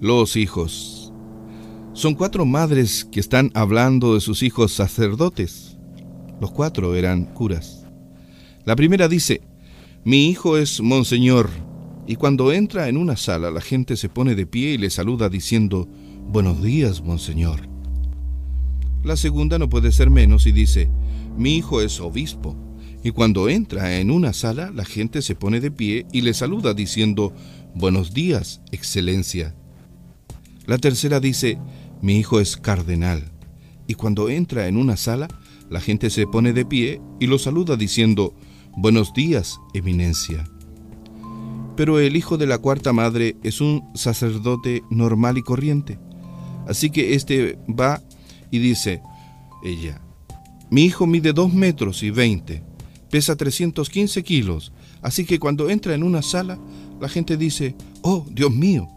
Los hijos. Son cuatro madres que están hablando de sus hijos sacerdotes. Los cuatro eran curas. La primera dice, mi hijo es monseñor, y cuando entra en una sala la gente se pone de pie y le saluda diciendo, buenos días, monseñor. La segunda no puede ser menos y dice, mi hijo es obispo, y cuando entra en una sala la gente se pone de pie y le saluda diciendo, buenos días, excelencia. La tercera dice, mi hijo es cardenal. Y cuando entra en una sala, la gente se pone de pie y lo saluda diciendo, buenos días, eminencia. Pero el hijo de la cuarta madre es un sacerdote normal y corriente. Así que éste va y dice, ella, mi hijo mide dos metros y veinte, pesa 315 kilos, así que cuando entra en una sala, la gente dice, oh, Dios mío,